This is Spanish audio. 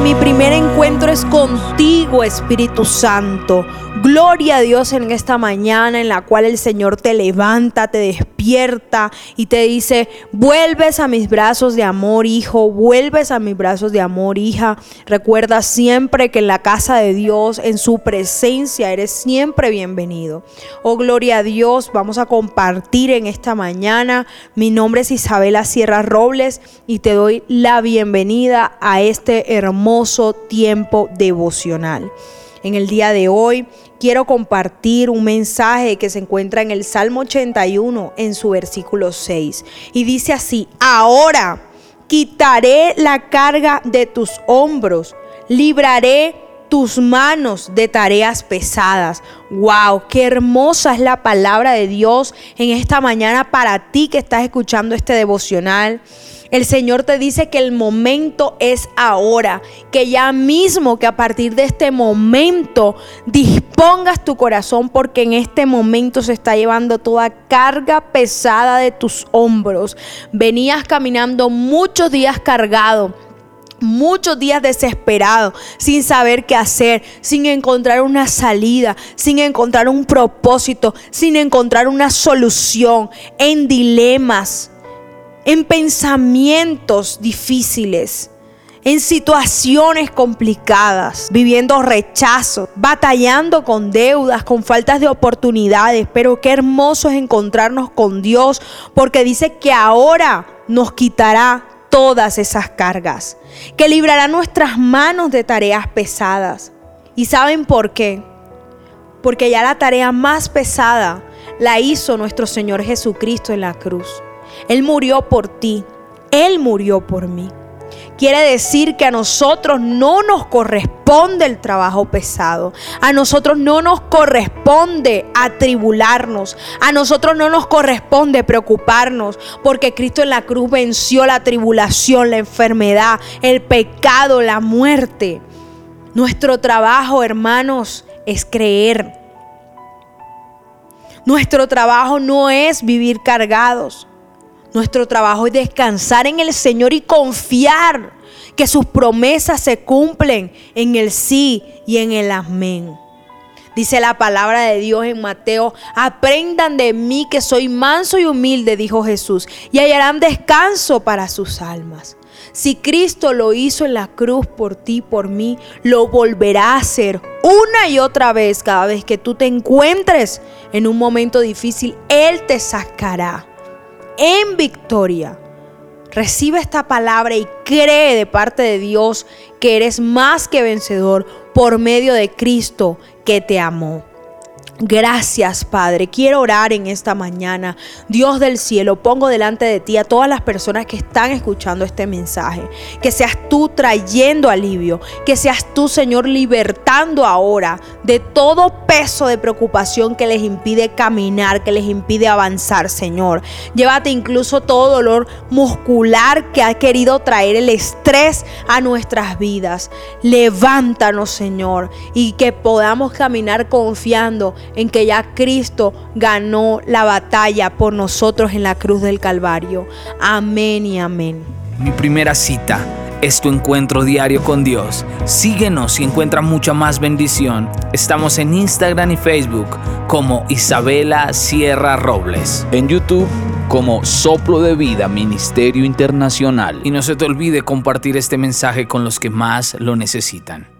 mi primer encuentro es contigo, Espíritu Santo. Gloria a Dios en esta mañana en la cual el Señor te levanta, te despierta y te dice, vuelves a mis brazos de amor, hijo, vuelves a mis brazos de amor, hija. Recuerda siempre que en la casa de Dios, en su presencia, eres siempre bienvenido. Oh, gloria a Dios, vamos a compartir en esta mañana. Mi nombre es Isabela Sierra Robles y te doy la bienvenida a este hermoso tiempo devocional. En el día de hoy quiero compartir un mensaje que se encuentra en el Salmo 81 en su versículo 6 y dice así, ahora quitaré la carga de tus hombros, libraré tus manos de tareas pesadas. Wow, qué hermosa es la palabra de Dios en esta mañana para ti que estás escuchando este devocional. El Señor te dice que el momento es ahora, que ya mismo, que a partir de este momento dispongas tu corazón porque en este momento se está llevando toda carga pesada de tus hombros. Venías caminando muchos días cargado muchos días desesperado, sin saber qué hacer, sin encontrar una salida, sin encontrar un propósito, sin encontrar una solución, en dilemas en pensamientos difíciles, en situaciones complicadas, viviendo rechazo, batallando con deudas, con faltas de oportunidades. Pero qué hermoso es encontrarnos con Dios, porque dice que ahora nos quitará todas esas cargas, que librará nuestras manos de tareas pesadas. ¿Y saben por qué? Porque ya la tarea más pesada la hizo nuestro Señor Jesucristo en la cruz. Él murió por ti. Él murió por mí. Quiere decir que a nosotros no nos corresponde el trabajo pesado. A nosotros no nos corresponde atribularnos. A nosotros no nos corresponde preocuparnos. Porque Cristo en la cruz venció la tribulación, la enfermedad, el pecado, la muerte. Nuestro trabajo, hermanos, es creer. Nuestro trabajo no es vivir cargados. Nuestro trabajo es descansar en el Señor y confiar que sus promesas se cumplen en el sí y en el amén. Dice la palabra de Dios en Mateo, aprendan de mí que soy manso y humilde, dijo Jesús, y hallarán descanso para sus almas. Si Cristo lo hizo en la cruz por ti, por mí, lo volverá a hacer una y otra vez cada vez que tú te encuentres en un momento difícil. Él te sacará en victoria. Recibe esta palabra y cree de parte de Dios que eres más que vencedor por medio de Cristo que te amó. Gracias, Padre. Quiero orar en esta mañana. Dios del cielo, pongo delante de ti a todas las personas que están escuchando este mensaje. Que seas tú trayendo alivio. Que seas tú, Señor, libertando ahora de todo peso de preocupación que les impide caminar, que les impide avanzar, Señor. Llévate incluso todo dolor muscular que ha querido traer el estrés a nuestras vidas. Levántanos, Señor, y que podamos caminar confiando en que ya Cristo ganó la batalla por nosotros en la cruz del Calvario. Amén y amén. Mi primera cita es tu encuentro diario con Dios. Síguenos y encuentra mucha más bendición. Estamos en Instagram y Facebook como Isabela Sierra Robles. En YouTube como Soplo de Vida Ministerio Internacional. Y no se te olvide compartir este mensaje con los que más lo necesitan.